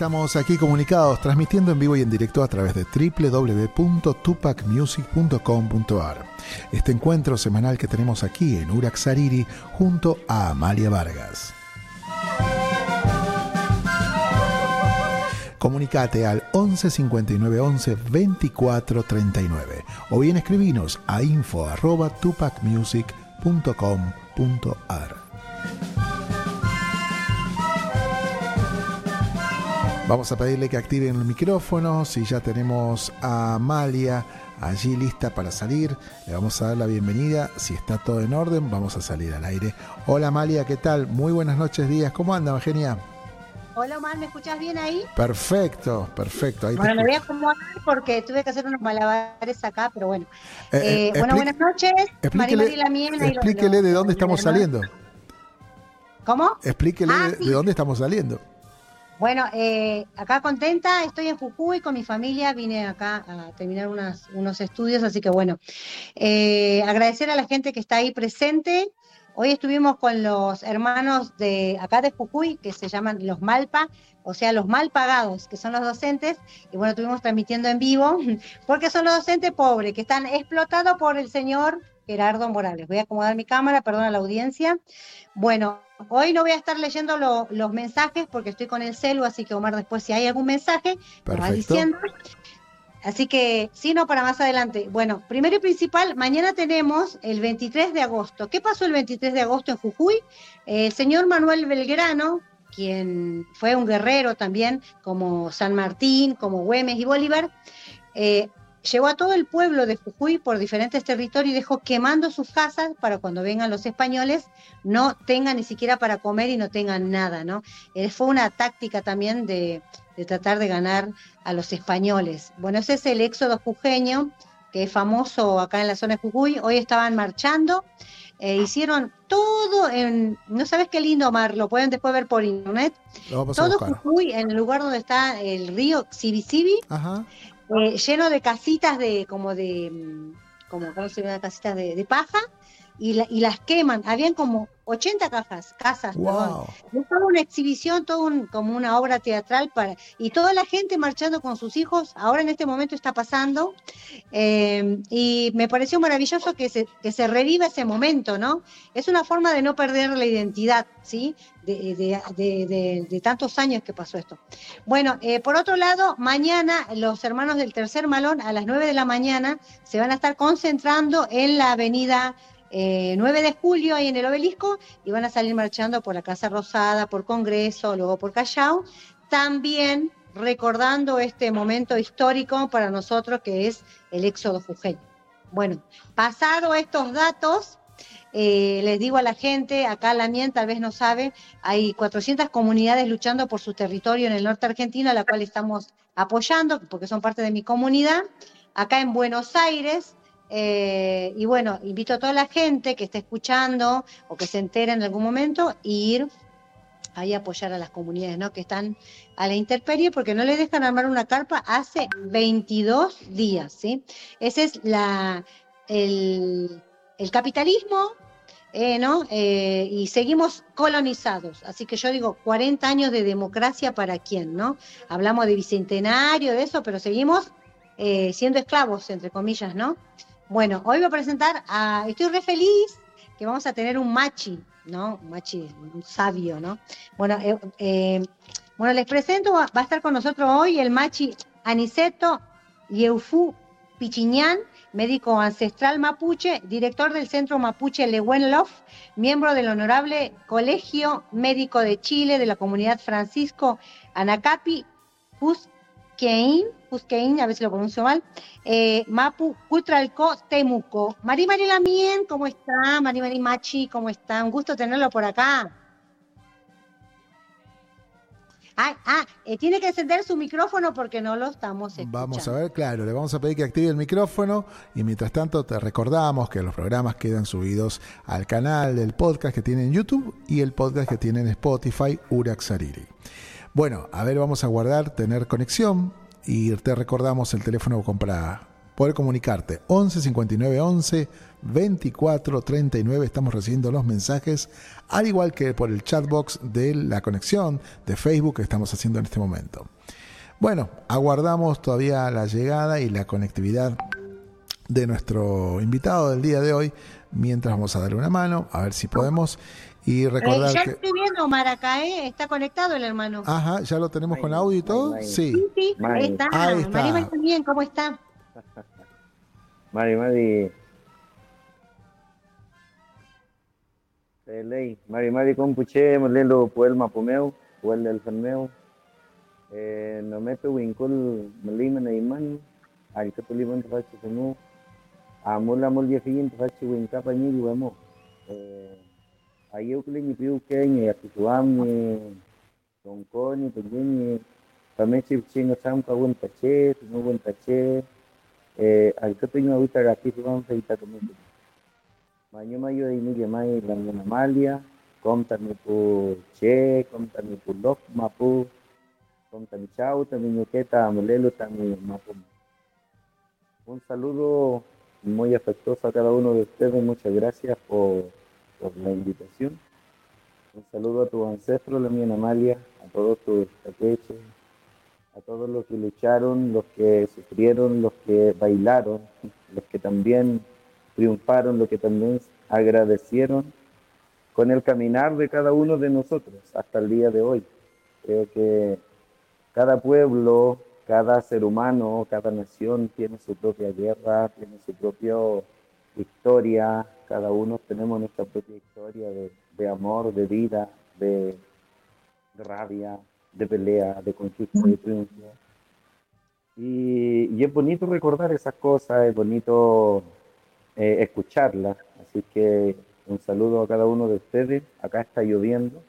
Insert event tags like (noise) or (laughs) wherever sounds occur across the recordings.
Estamos aquí comunicados, transmitiendo en vivo y en directo a través de www.tupacmusic.com.ar. Este encuentro semanal que tenemos aquí en Uraxariri junto a Amalia Vargas. Comunicate al 11 59 11 24 39 o bien escribinos a info arroba tupacmusic.com.ar. Vamos a pedirle que activen el micrófono. Si ya tenemos a Amalia allí lista para salir, le vamos a dar la bienvenida. Si está todo en orden, vamos a salir al aire. Hola Amalia, ¿qué tal? Muy buenas noches, días. ¿Cómo anda, Eugenia? Hola Omar, ¿me escuchas bien ahí? Perfecto, perfecto. Ahí bueno, me voy a acomodar porque tuve que hacer unos malabares acá, pero bueno. Eh, eh, bueno, buenas noches. Explíquele, explíquele de dónde estamos saliendo. ¿Cómo? Explíquele ah, de dónde estamos saliendo. Bueno, eh, acá contenta, estoy en Jujuy con mi familia, vine acá a terminar unos estudios, así que bueno, eh, agradecer a la gente que está ahí presente. Hoy estuvimos con los hermanos de acá de Jujuy, que se llaman los Malpa, o sea, los mal pagados, que son los docentes, y bueno, estuvimos transmitiendo en vivo, (laughs) porque son los docentes pobres, que están explotados por el señor Gerardo Morales. Voy a acomodar mi cámara, perdón a la audiencia. Bueno, hoy no voy a estar leyendo los mensajes porque estoy con el celu, así que Omar, después si hay algún mensaje, me va diciendo. Así que, si no, para más adelante. Bueno, primero y principal, mañana tenemos el 23 de agosto. ¿Qué pasó el 23 de agosto en Jujuy? el señor Manuel Belgrano, quien fue un guerrero también, como San Martín, como Güemes y Bolívar, eh, llevó a todo el pueblo de Jujuy por diferentes territorios y dejó quemando sus casas para cuando vengan los españoles no tengan ni siquiera para comer y no tengan nada, ¿no? Eh, fue una táctica también de, tratar de ganar a los españoles. Bueno, ese es el éxodo jujeño, que es famoso acá en la zona de Jujuy. Hoy estaban marchando, eh, hicieron todo en, no sabes qué lindo mar, lo pueden después ver por internet. Todo Jujuy, en el lugar donde está el río Xibi Ajá eh, lleno de casitas de, como de, mm, como, ¿cómo se llama? Casitas de, de paja, y, y, las queman. Habían como 80 cajas, casas, wow. toda una exhibición, todo un, como una obra teatral para y toda la gente marchando con sus hijos. Ahora en este momento está pasando eh, y me pareció maravilloso que se, que se reviva ese momento, ¿no? Es una forma de no perder la identidad, ¿sí? De, de, de, tantos años que pasó esto. Bueno, eh, por otro lado, mañana los hermanos del tercer malón a las 9 de la mañana se van a estar concentrando en la avenida 9 eh, de julio ahí en el obelisco y van a salir marchando por la Casa Rosada, por Congreso, luego por Callao, también recordando este momento histórico para nosotros que es el éxodo jujeño. Bueno, pasado estos datos, eh, les digo a la gente, acá la mien tal vez no sabe, hay 400 comunidades luchando por su territorio en el norte argentino, a la cual estamos apoyando, porque son parte de mi comunidad. Acá en Buenos Aires eh, y bueno, invito a toda la gente que esté escuchando o que se entere en algún momento ir ahí a apoyar a las comunidades ¿no? que están a la intemperie porque no le dejan armar una carpa hace 22 días. ¿sí? Ese es el, capitalismo eh, ¿no? Eh, y seguimos colonizados. Así que yo digo, 40 años de democracia para quién, ¿no? Hablamos de bicentenario, de eso, pero seguimos siendo esclavos, entre comillas, ¿no? Bueno, hoy voy a presentar a. Estoy re feliz que vamos a tener un machi, ¿no? Un machi, un sabio, ¿no? Bueno, eh, eh, bueno, les presento, va a estar con nosotros hoy el machi Aniceto Yeufú Pichiñán, médico ancestral mapuche, director del Centro Mapuche Lewenlof, miembro del Honorable Colegio Médico de Chile de la Comunidad Francisco Anacapi, Huskein, Huskein, a ver si lo pronuncio mal, eh, Mapu Cutralco Temuco. Mari Mari Lamien, ¿cómo está? Mari Mari Machi, ¿cómo está? Un gusto tenerlo por acá. Ah, ah eh, tiene que encender su micrófono porque no lo estamos escuchando. Vamos a ver, claro, le vamos a pedir que active el micrófono y mientras tanto te recordamos que los programas quedan subidos al canal del podcast que tiene en YouTube y el podcast que tiene en Spotify, Uraxariri. Bueno, a ver, vamos a guardar, tener conexión y te recordamos el teléfono para poder comunicarte. 11 59 11 24 39 estamos recibiendo los mensajes, al igual que por el chatbox de la conexión de Facebook que estamos haciendo en este momento. Bueno, aguardamos todavía la llegada y la conectividad de nuestro invitado del día de hoy, mientras vamos a darle una mano, a ver si podemos. Y eh, recordar ya estoy viendo Maracaé, está conectado el hermano. Ajá, ya lo tenemos con audio y todo. Sí, sí, ahí está. Ahí está. Mari, también, ¿cómo está? (laughs) Mari, Mari. ley mari mari con puche lelo puel mapumeu puel del fermeu eh, no me winkul melima na iman al que tuliban tafachi semu amul amul dia fiin tafachi winka pa ni wemo eh ayo kule ni piu ke ni ya tuam ni tongko ni penjeni tamechi chinga sam ka won tache tu won tache eh al que tuño ahorita aquí tuam feita como Mañuma yo ini ge mai lang Amalia, contame po che, contame po lok mapu, contame chau, también ñuqueta, amolelo, también mapu. Un saludo muy afectuoso a cada uno de ustedes, muchas gracias por, por la invitación. Un saludo a tus ancestros, la mía Amalia, a todos tus taqueches, a todos los que lucharon, los que sufrieron, los que bailaron, los que también triunfaron, lo que también agradecieron con el caminar de cada uno de nosotros hasta el día de hoy. Creo que cada pueblo, cada ser humano, cada nación tiene su propia guerra, tiene su propia historia, cada uno tenemos nuestra propia historia de, amor, de vida, de, rabia, de pelea, de conquista, de triunfo. Y, y, es bonito recordar esas cosas, es bonito eh, escucharla. Así que un saludo a cada uno de ustedes. Acá está lloviendo.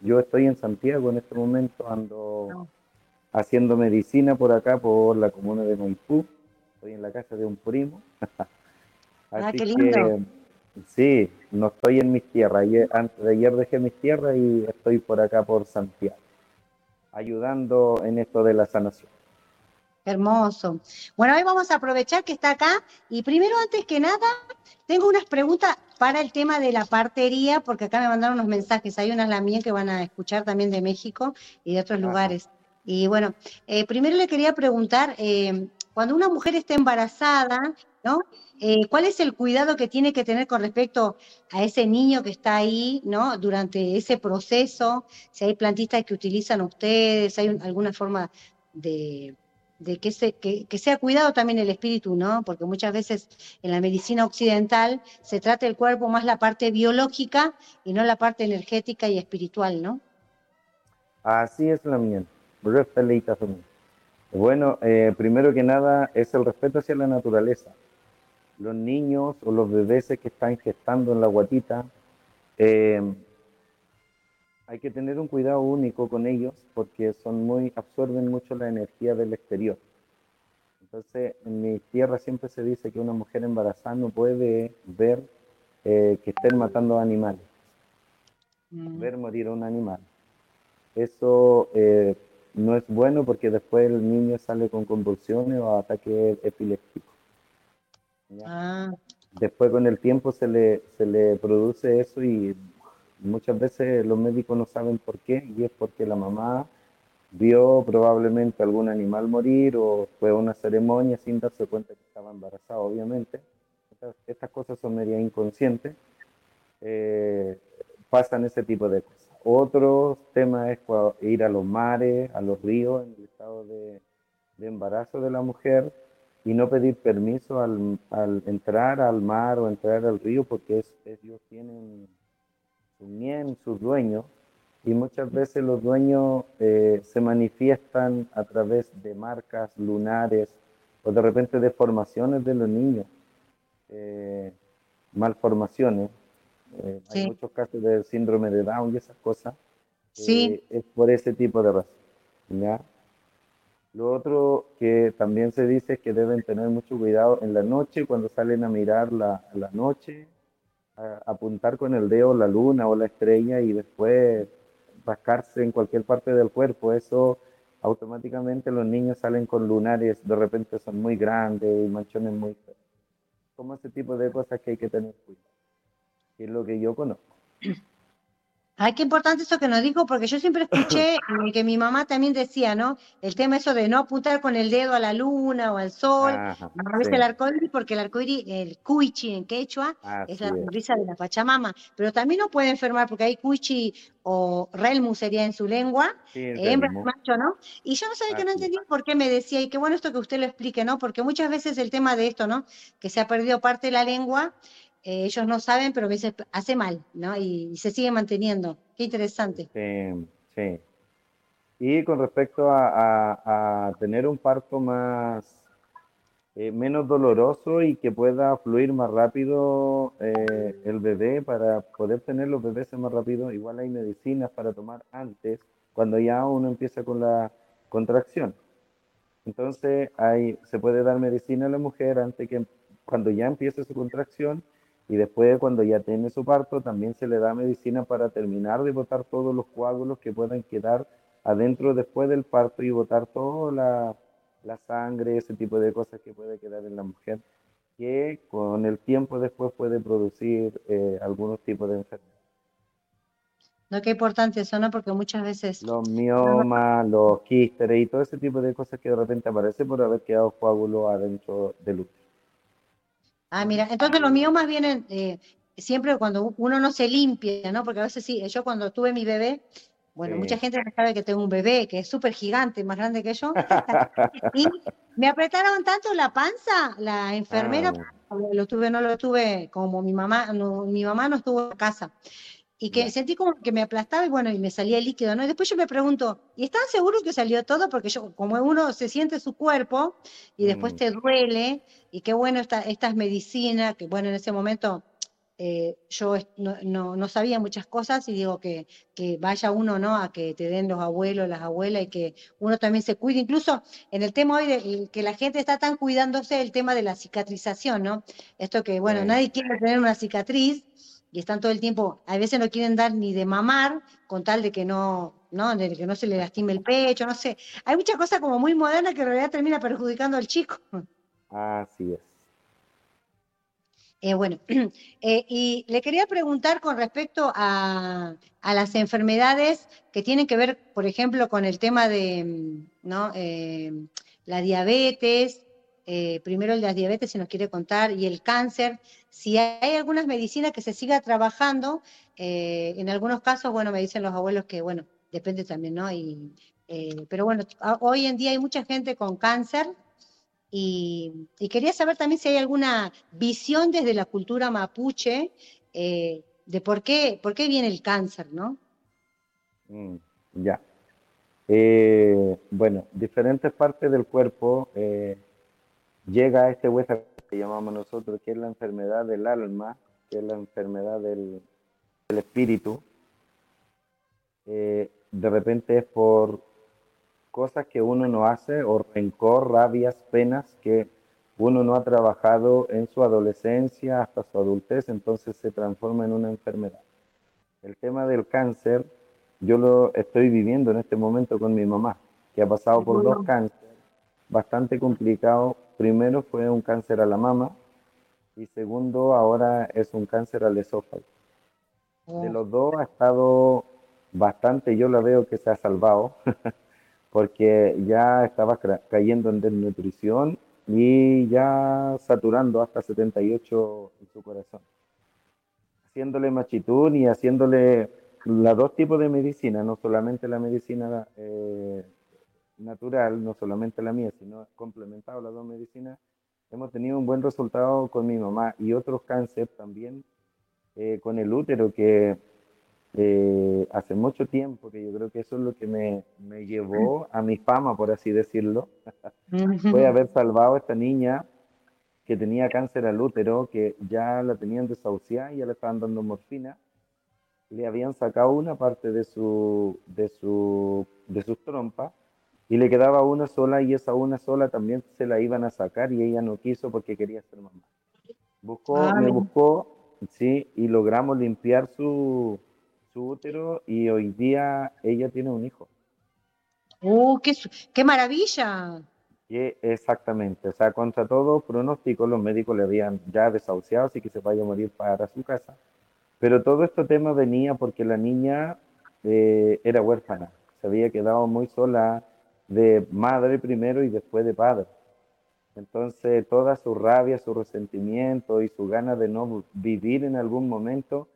Yo estoy en Santiago en este momento, ando haciendo medicina por acá, por la comuna de Maipú. Estoy en la casa de un primo. (laughs) ah, qué lindo. Sí, no estoy en mis tierras. antes de ayer dejé mis tierras y estoy por acá por Santiago, ayudando en esto de la sanación. Hermoso. Bueno, hoy vamos a aprovechar que está acá y primero, antes que nada, tengo unas preguntas para el tema de la partería, porque acá me mandaron unos mensajes. Hay unas la mía que van a escuchar también de México y de otros lugares. Y bueno, eh, primero le quería preguntar, eh, cuando una mujer está embarazada, Eh, ¿Cuál es el cuidado que tiene que tener con respecto a ese niño que está ahí, ¿no? Durante ese proceso, si hay plantistas que utilizan ustedes, hay alguna forma de que, sea cuidado también el espíritu, ¿no? Porque muchas veces en la medicina occidental se trata el cuerpo más la parte biológica y no la parte energética y espiritual, ¿no? Así es la mía. Bueno, eh, primero que nada es el respeto hacia la naturaleza. Los niños o los bebés que están gestando en la guatita, eh, hay que tener un cuidado único con ellos porque son muy, absorben mucho la energía del exterior. Entonces, en mi tierra siempre se dice que una mujer embarazada no puede ver eh, que estén matando animales, mm. ver morir a un animal. Eso eh, no es bueno porque después el niño sale con convulsiones o ataque epiléptico. Ah. Después con el tiempo se le, se le produce eso y Muchas veces los médicos no saben por qué y es porque la mamá vio probablemente algún animal morir o fue una ceremonia sin darse cuenta que estaba embarazada, obviamente. Estas, cosas son media inconscientes. Eh, pasan ese tipo de cosas. Otro tema es ir a los mares, a los ríos en el estado de, embarazo de la mujer y no pedir permiso al, entrar al mar o entrar al río porque ellos tienen su sus dueños, y muchas veces los dueños eh, se manifiestan a través de marcas lunares o de repente deformaciones de los niños, eh, malformaciones. Eh, hay muchos casos de síndrome de Down y esas cosas. Sí. es por ese tipo de razón. Lo otro que también se dice es que deben tener mucho cuidado en la noche cuando salen a mirar la, la noche apuntar con el dedo la luna o la estrella y después rascarse en cualquier parte del cuerpo. Eso automáticamente los niños salen con lunares, de repente son muy grandes y manchones muy feos. Como ese tipo de cosas que hay que tener cuidado. Y es lo que yo conozco. Ay, qué importante eso que nos dijo, porque yo siempre escuché (laughs) que mi mamá también decía, ¿no? El tema eso de no apuntar con el dedo a la luna o al sol, a veces el arcoíris, porque el arcoíris, el cuichi en quechua, es la sonrisa de la Pachamama, pero también no puede enfermar, porque hay cuichi o relmu sería en su lengua, hembra macho, ¿no? Y yo no sabía que no entendía por qué me decía, y qué bueno esto que usted lo explique, ¿no? Porque muchas veces el tema de esto, ¿no? Que se ha perdido parte de la lengua, eh, ellos no saben, pero a veces hace mal, ¿no? Y, se sigue manteniendo. Qué interesante. Sí, sí. Y con respecto a, tener un parto más, eh, menos doloroso y que pueda fluir más rápido eh, el bebé, para poder tener los bebés más rápido, igual hay medicinas para tomar antes, cuando ya uno empieza con la contracción. Entonces, hay, se puede dar medicina a la mujer antes que cuando ya empiece su contracción y después cuando ya tiene su parto también se le da medicina para terminar de botar todos los coágulos que puedan quedar adentro después del parto y botar toda la, la sangre, ese tipo de cosas que puede quedar en la mujer, que con el tiempo después puede producir eh, algunos tipos de enfermedades. No, qué importante eso, ¿no? Porque muchas veces... Los miomas, los quísteres y todo ese tipo de cosas que de repente aparecen por haber quedado coágulos adentro del útero. Ah, mira, entonces los míos más vienen eh, siempre cuando uno no se limpia, ¿no? Porque a veces sí, yo cuando tuve mi bebé, bueno, mucha gente sabe que tengo un bebé que es súper gigante, más grande que yo, (laughs) y me apretaron tanto la panza, la enfermera, ah. lo tuve, no lo tuve, como mi mamá, mi mamá no estuvo en casa y que sentí como que me aplastaba y bueno, y me salía el líquido, ¿no? Y después yo me pregunto, ¿y están seguros que salió todo? Porque yo, como uno se siente su cuerpo y después mm. te duele, y qué bueno esta, estas medicinas, que bueno, en ese momento eh, yo no, no, sabía muchas cosas y digo que, que, vaya uno, ¿no? A que te den los abuelos, las abuelas y que uno también se cuide. Incluso en el tema hoy de que la gente está tan cuidándose el tema de la cicatrización, ¿no? Esto que, bueno, nadie quiere tener una cicatriz y están todo el tiempo, a veces no quieren dar ni de mamar con tal de que no, ¿no? De que no se le lastime el pecho, no sé. Hay muchas cosas como muy modernas que en realidad termina perjudicando al chico. Así es. Eh, bueno, (clears throat) eh, y le quería preguntar con respecto a, a, las enfermedades que tienen que ver, por ejemplo, con el tema de ¿no? Eh, la diabetes, eh, primero el de las diabetes, si nos quiere contar, y el cáncer, si hay algunas medicinas que se siga trabajando, eh, en algunos casos, bueno, me dicen los abuelos que, bueno, depende también, ¿no? Y, eh, pero bueno, hoy en día hay mucha gente con cáncer y, quería saber también si hay alguna visión desde la cultura mapuche de por qué, por qué viene el cáncer, ¿no? Mm, ya. bueno, diferentes partes del cuerpo llega a este hueso que llamamos nosotros, que es la enfermedad del alma, que es la enfermedad del, espíritu, eh, de repente es por cosas que uno no hace, o rencor, rabias, penas que uno no ha trabajado en su adolescencia hasta su adultez, entonces se transforma en una enfermedad. El tema del cáncer, yo lo estoy viviendo en este momento con mi mamá, que ha pasado por dos cánceres bastante complicado primero fue un cáncer a la mama y segundo ahora es un cáncer al esófago. De oh. los dos ha estado bastante, yo la veo que se ha salvado, (laughs) porque ya estaba cayendo en desnutrición y ya saturando hasta 78 en su corazón. Haciéndole machitún y haciéndole los dos tipos de medicina, no solamente la medicina eh, natural, no solamente la mía, sino complementado las dos medicinas, hemos tenido un buen resultado con mi mamá y otros cánceres también eh, con el útero, que eh, hace mucho tiempo, que yo creo que eso es lo que me, me llevó a mi fama, por así decirlo, (laughs) fue haber salvado a esta niña que tenía cáncer al útero, que ya la tenían desahuciada ya le estaban dando morfina, le habían sacado una parte de, su, de, su, de sus trompas y le quedaba una sola y esa una sola también se la iban a sacar y ella no quiso porque quería ser mamá. Buscó, ah, me buscó, sí, y logramos limpiar su, su útero y hoy día ella tiene un hijo. ¡Uh, qué, qué maravilla! exactamente, o sea, contra todo pronóstico, los médicos le habían ya desahuciado, así que se vaya a morir para su casa. Pero todo este tema venía porque la niña eh, era huérfana, se había quedado muy sola de madre primero y después de padre. Entonces, toda su rabia, su resentimiento y su ganas de no vivir en algún momento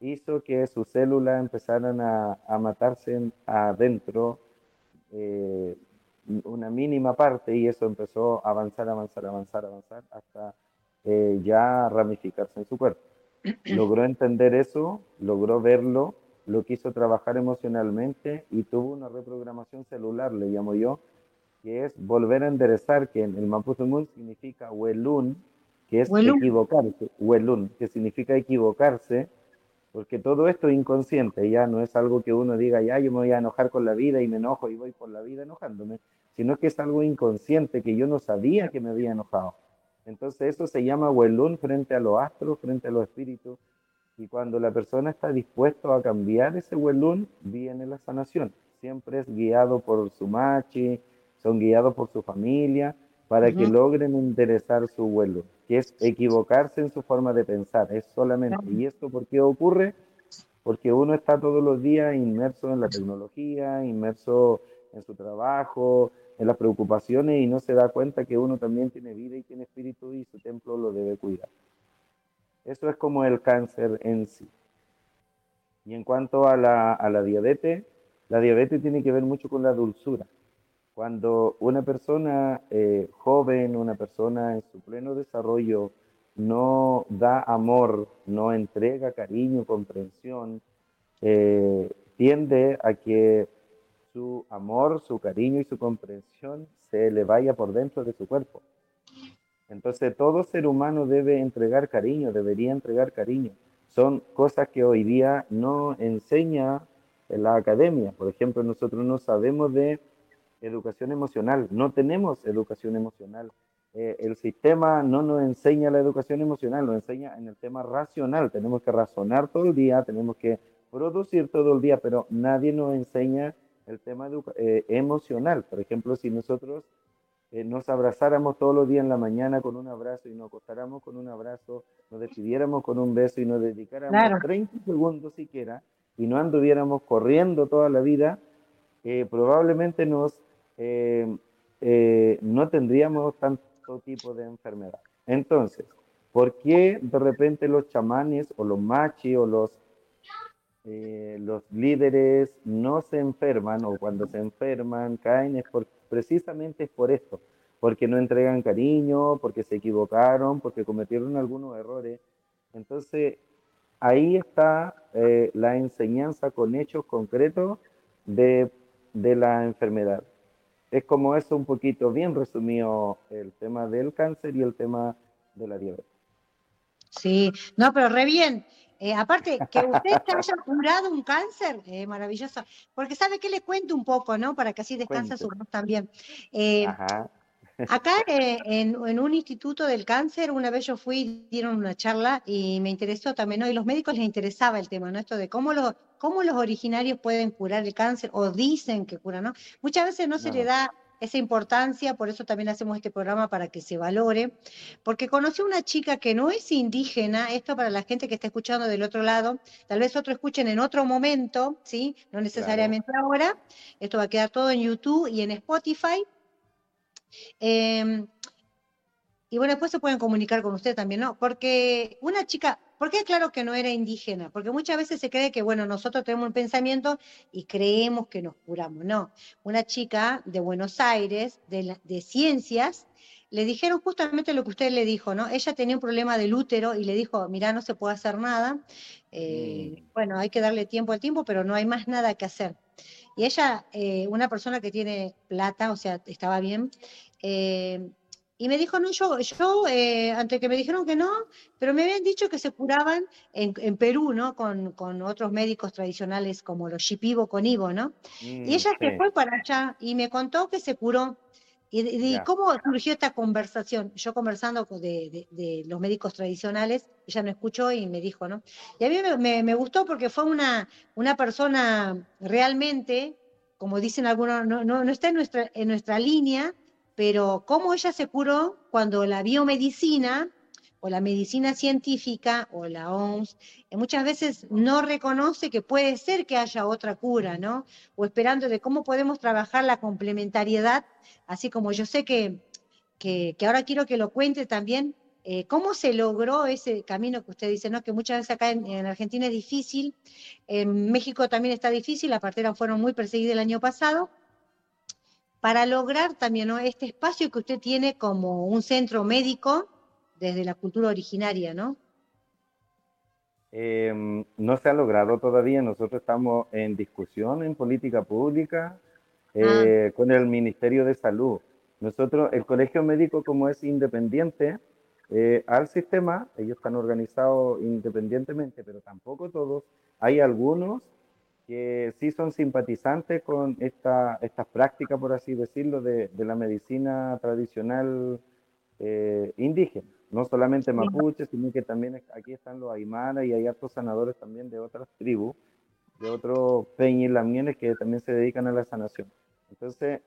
hizo que sus células empezaran a, a matarse adentro eh, una mínima parte y eso empezó a avanzar, avanzar, avanzar, avanzar hasta eh, ya ramificarse en su cuerpo. (clears throat) Logró entender eso, logró verlo, lo quiso trabajar emocionalmente y tuvo una reprogramación celular, le llamo yo, que es volver a enderezar, que en el Mapuzungún significa huelun, que es equivocarse, huelun, que significa equivocarse, porque todo esto es inconsciente, ya no es algo que uno diga, ya yo me voy a enojar con la vida y me enojo y voy por la vida enojándome, sino que es algo inconsciente que yo no sabía que me había enojado. Entonces eso se llama huelún frente a los astros, frente a los espíritus, y cuando la persona está dispuesto a cambiar ese huelún, viene la sanación. Siempre es guiado por su machi, son guiados por su familia, para que logren enderezar su vuelo, que es equivocarse en su forma de pensar, es solamente. ¿Y esto por qué ocurre? Porque uno está todos los días inmerso en la tecnología, inmerso en su trabajo, en las preocupaciones y no se da cuenta que uno también tiene vida y tiene espíritu y su templo lo debe cuidar. Eso es como el cáncer en sí. Y en cuanto a la, diabetes, la diabetes tiene que ver mucho con la dulzura. Cuando una persona eh, joven, una persona en su pleno desarrollo, no da amor, no entrega cariño, comprensión, eh, tiende a que su amor, su cariño y su comprensión se le vaya por dentro de su cuerpo. Entonces todo ser humano debe entregar cariño, debería entregar cariño. Son cosas que hoy día no enseña en la academia. Por ejemplo, nosotros no sabemos de educación emocional. No tenemos educación emocional. Eh, el sistema no nos enseña la educación emocional, nos enseña en el tema racional. Tenemos que razonar todo el día, tenemos que producir todo el día, pero nadie nos enseña el tema eh, emocional. Por ejemplo, si nosotros eh, nos abrazáramos todos los días en la mañana con un abrazo y nos acostáramos con un abrazo, nos despidiéramos con un beso y nos dedicáramos 30 segundos siquiera y no anduviéramos corriendo toda la vida, probablemente nos eh, eh, no tendríamos tanto tipo de enfermedad. Entonces, ¿por qué de repente los chamanes o los machis o los, eh, los líderes no se enferman o cuando se enferman caen? Es por, precisamente es por esto, porque no entregan cariño, porque se equivocaron, porque cometieron algunos errores. Entonces, ahí está la enseñanza con hechos concretos de, de la enfermedad es como eso un poquito bien resumido el tema del cáncer y el tema de la diabetes. Sí, no, pero re bien. Eh, aparte, que usted haya curado un cáncer, eh, maravilloso. Porque sabe que le cuento un poco, ¿no? Para que así descansa su voz también. Eh, Ajá. Acá eh, en, un instituto del cáncer, una vez yo fui, dieron una charla y me interesó también, ¿no? Y los médicos les interesaba el tema, ¿no? Esto de cómo los, cómo los originarios pueden curar el cáncer o dicen que curan, ¿no? Muchas veces no, se le da esa importancia, por eso también hacemos este programa para que se valore, porque conocí una chica que no es indígena, esto para la gente que está escuchando del otro lado, tal vez otro escuchen en otro momento, ¿sí? No necesariamente ahora, esto va a quedar todo en YouTube y en Spotify, Em, y bueno, después se pueden comunicar con usted también, ¿no? Porque una chica, ¿por qué claro que no era indígena? Porque muchas veces se cree que, bueno, nosotros tenemos un pensamiento y creemos que nos curamos. No, una chica de Buenos Aires, de, de ciencias, le dijeron justamente lo que usted le dijo, ¿no? Ella tenía un problema del útero y le dijo, mira, no se puede hacer nada. Eh, mm. Bueno, hay que darle tiempo al tiempo, pero no hay más nada que hacer. Y ella, eh, una persona que tiene plata, o sea, estaba bien, eh, y me dijo, no, yo, yo eh, antes que me dijeron que no, pero me habían dicho que se curaban en, en Perú, ¿no? Con, con, otros médicos tradicionales como los Shipibo con Ivo, ¿no? y mm, ella se fue para allá y me contó que se curó. ¿Y, cómo surgió esta conversación? Yo conversando de, de, los médicos tradicionales, ella me escuchó y me dijo, ¿no? Y a mí me, me, gustó porque fue una, una persona realmente como dicen algunos, no, no, no está en nuestra, en nuestra línea, pero cómo ella se curó cuando la biomedicina o la medicina científica o la OMS eh, muchas veces no reconoce que puede ser que haya otra cura, ¿no? O esperando de cómo podemos trabajar la complementariedad, así como yo sé que, que, ahora quiero que lo cuente también, eh, ¿cómo se logró ese camino que usted dice, ¿no? que muchas veces acá en, Argentina es difícil, en México también está difícil, las parteras fueron muy perseguidas el año pasado, para lograr también ¿no? este espacio que usted tiene como un centro médico, desde la cultura originaria, ¿no? Em, no se ha logrado todavía. Nosotros estamos en discusión en política pública eh, ah. con el Ministerio de Salud. Nosotros, el colegio médico, como es independiente eh, al sistema, ellos están organizados independientemente, pero tampoco todos. Hay algunos que sí son simpatizantes con esta, esta práctica, por así decirlo, de, de la medicina tradicional eh, indígena no solamente mapuches, sino que también aquí están los aymara y hay otros sanadores también de otras tribus, de otros peñas lamienes que también se dedican a la sanación. Entonces,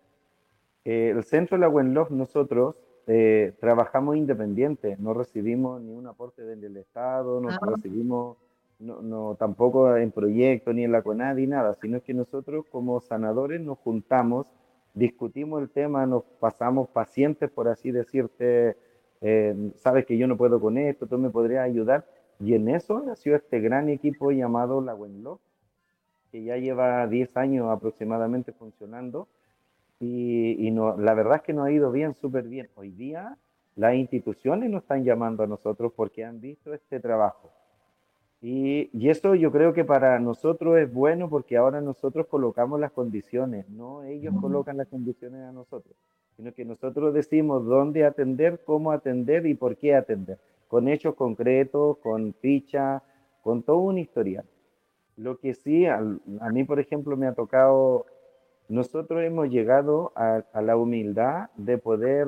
eh, el centro de la Wenlof, nosotros eh, trabajamos independiente, no recibimos ni un aporte del Estado, no ah. recibimos no, no, tampoco en proyecto ni en la CONADI, nada, sino que nosotros como sanadores nos juntamos, discutimos el tema, nos pasamos pacientes, por así decirte, eh, sabes que yo no puedo con esto, tú me podrías ayudar. Y en eso nació este gran equipo llamado La Wenlo, que ya lleva 10 años aproximadamente funcionando. Y, y no, la verdad es que nos ha ido bien, súper bien. Hoy día las instituciones nos están llamando a nosotros porque han visto este trabajo. Y, y, eso yo creo que para nosotros es bueno porque ahora nosotros colocamos las condiciones, no ellos colocan las condiciones a nosotros sino que nosotros decimos dónde atender, cómo atender y por qué atender, con hechos concretos, con ficha, con todo un historial. Lo que sí, a, mí, por ejemplo, me ha tocado, nosotros hemos llegado a, a la humildad de poder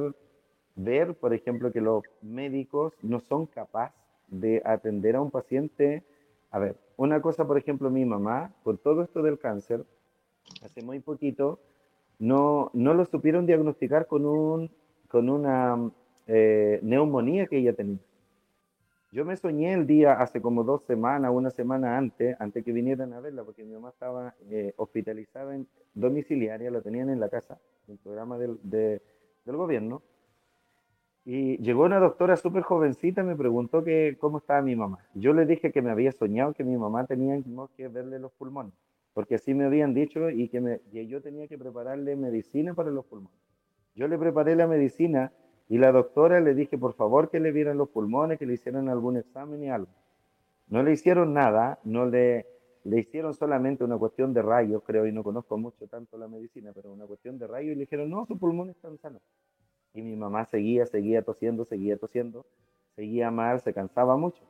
ver, por ejemplo, que los médicos no son capaces de atender a un paciente. A ver, una cosa, por ejemplo, mi mamá, con todo esto del cáncer, hace muy poquito, no, no lo supieron diagnosticar con, un, con una eh, neumonía que ella tenía. Yo me soñé el día hace como dos semanas, una semana antes, antes que vinieran a verla, porque mi mamá estaba eh, hospitalizada en domiciliaria, la tenían en la casa, en el programa del, del gobierno. Y llegó una doctora súper jovencita y me preguntó que cómo estaba mi mamá. Yo le dije que me había soñado que mi mamá tenía que verle los pulmones porque así me habían dicho y que, me, yo tenía que prepararle medicina para los pulmones. Yo le preparé la medicina y la doctora le dije, por favor, que le vieran los pulmones, que le hicieran algún examen y algo. No le hicieron nada, no le, le hicieron solamente una cuestión de rayos, creo, y no conozco mucho tanto la medicina, pero una cuestión de rayos, y le dijeron, no, sus pulmones están sanos. Y mi mamá seguía, seguía tosiendo, seguía tosiendo, seguía mal, se cansaba mucho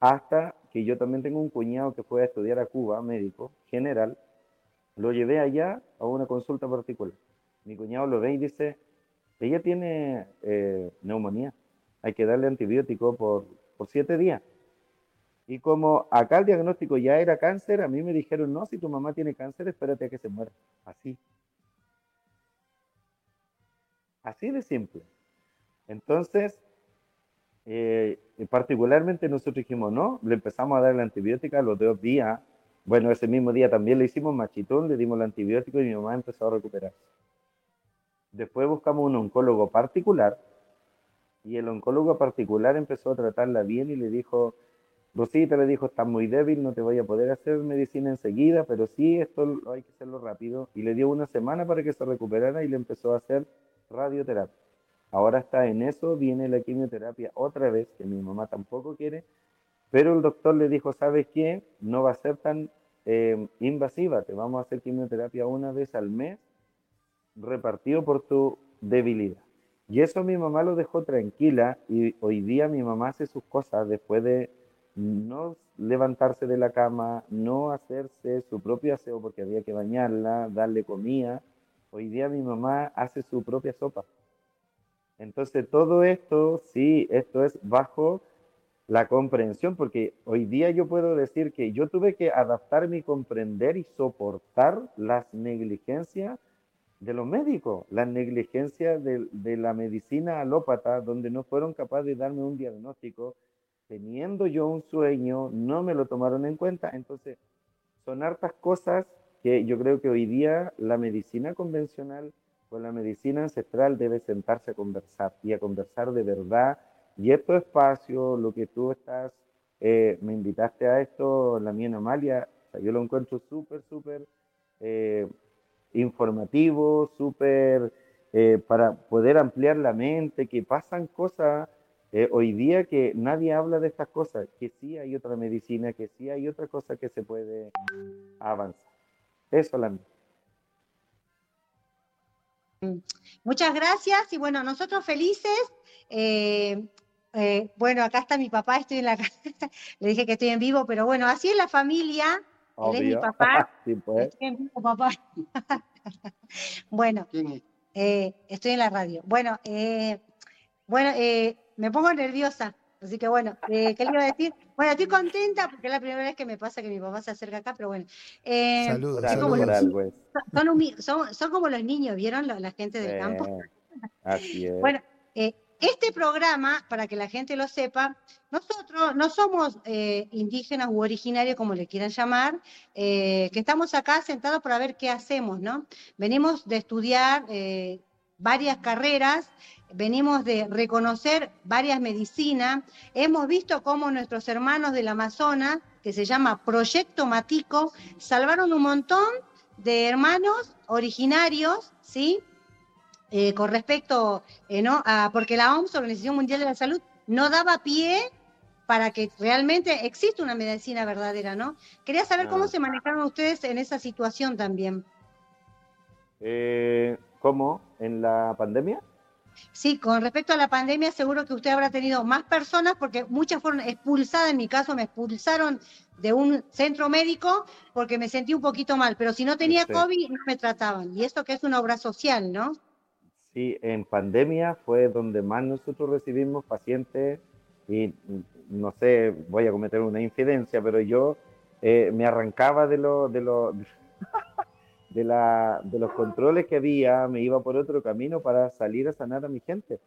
hasta que yo también tengo un cuñado que fue a estudiar a Cuba, médico general, lo llevé allá a una consulta particular. Mi cuñado lo ve y dice, ella tiene eh, neumonía, hay que darle antibiótico por, por siete días. Y como acá el diagnóstico ya era cáncer, a mí me dijeron, no, si tu mamá tiene cáncer, espérate a que se muera. Así. Así de simple. Entonces, eh, particularmente nosotros dijimos, no, le empezamos a dar la antibiótica los dos días. Bueno, ese mismo día también le hicimos machitón, le dimos el antibiótico y mi mamá empezó a recuperarse. Después buscamos un oncólogo particular y el oncólogo particular empezó a tratarla bien y le dijo, Rosita le dijo, estás muy débil, no te voy a poder hacer medicina enseguida, pero sí, esto hay que hacerlo rápido. Y le dio una semana para que se recuperara y le empezó a hacer radioterapia. Ahora está en eso, viene la quimioterapia otra vez, que mi mamá tampoco quiere, pero el doctor le dijo, ¿sabes qué? No va a ser tan eh, invasiva, te vamos a hacer quimioterapia una vez al mes, repartido por tu debilidad. Y eso mi mamá lo dejó tranquila y hoy día mi mamá hace sus cosas después de no levantarse de la cama, no hacerse su propio aseo porque había que bañarla, darle comida. Hoy día mi mamá hace su propia sopa. Entonces todo esto, sí, esto es bajo la comprensión, porque hoy día yo puedo decir que yo tuve que adaptarme y comprender y soportar las negligencias de los médicos, las negligencias de, la medicina alópata, donde no fueron capaces de darme un diagnóstico, teniendo yo un sueño, no me lo tomaron en cuenta. Entonces, son hartas cosas que yo creo que hoy día la medicina convencional con la medicina ancestral debe sentarse a conversar y a conversar de verdad. Y estos espacios, lo que tú estás, eh, me invitaste a esto, la mía Amalia, yo lo encuentro súper, súper eh, informativo, súper eh, para poder ampliar la mente, que pasan cosas hoy día que nadie habla de estas cosas, que sí hay otra medicina, que sí hay otra cosa que se puede avanzar. Eso la Muchas gracias y bueno, nosotros felices. Eh, eh, bueno, acá está mi papá, estoy en la casa, (laughs) le dije que estoy en vivo, pero bueno, así es la familia. Él es mi papá. (laughs) Pues. Estoy en vivo, papá. (laughs) bueno, eh, estoy en la radio. Bueno, bueno, me pongo nerviosa. Así que bueno, ¿qué le iba a decir? Bueno, estoy contenta porque es la primera vez que me pasa que mi papá se acerca acá, pero bueno. Eh, saludos, son, son, como los niños, ¿vieron? La, gente del campo. Así es. Bueno, eh, este programa, para que la gente lo sepa, nosotros no somos eh, indígenas u originarios, como le quieran llamar, que estamos acá sentados para ver qué hacemos, ¿no? Venimos de estudiar varias carreras venimos de reconocer varias medicinas, hemos visto cómo nuestros hermanos del Amazonas, que se llama Proyecto Matico, salvaron un montón de hermanos originarios, ¿sí? Eh, con respecto, eh, ¿no? A, porque la OMS, Organización Mundial de la Salud, no daba pie para que realmente exista una medicina verdadera, ¿no? Quería saber cómo ah. se manejaron ustedes en esa situación también. Eh, ¿Cómo? ¿En la pandemia? Sí, con respecto a la pandemia, seguro que usted habrá tenido más personas porque muchas fueron expulsadas. En mi caso, me expulsaron de un centro médico porque me sentí un poquito mal, pero si no tenía COVID, no me trataban. Y esto que es una obra social, ¿no? Sí, en pandemia fue donde más nosotros recibimos pacientes y no sé, voy a cometer una infidencia, pero yo eh, me arrancaba de lo, de lo de, la, de los controles que había, me iba por otro camino para salir a sanar a mi gente.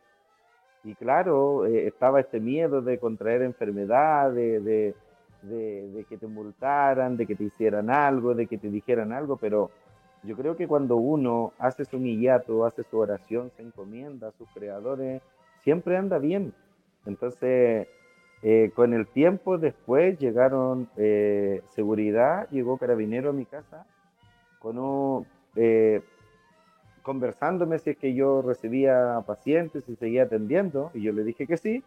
Y claro, eh, estaba este miedo de contraer enfermedad, de, de, de, que te multaran, de que te hicieran algo, de que te dijeran algo, pero yo creo que cuando uno hace su millato, hace su oración, se encomienda a sus creadores, siempre anda bien. Entonces, eh, con el tiempo después llegaron eh, seguridad, llegó carabinero a mi casa con eh, conversándome si es que yo recibía pacientes y seguía atendiendo, y yo le dije que sí,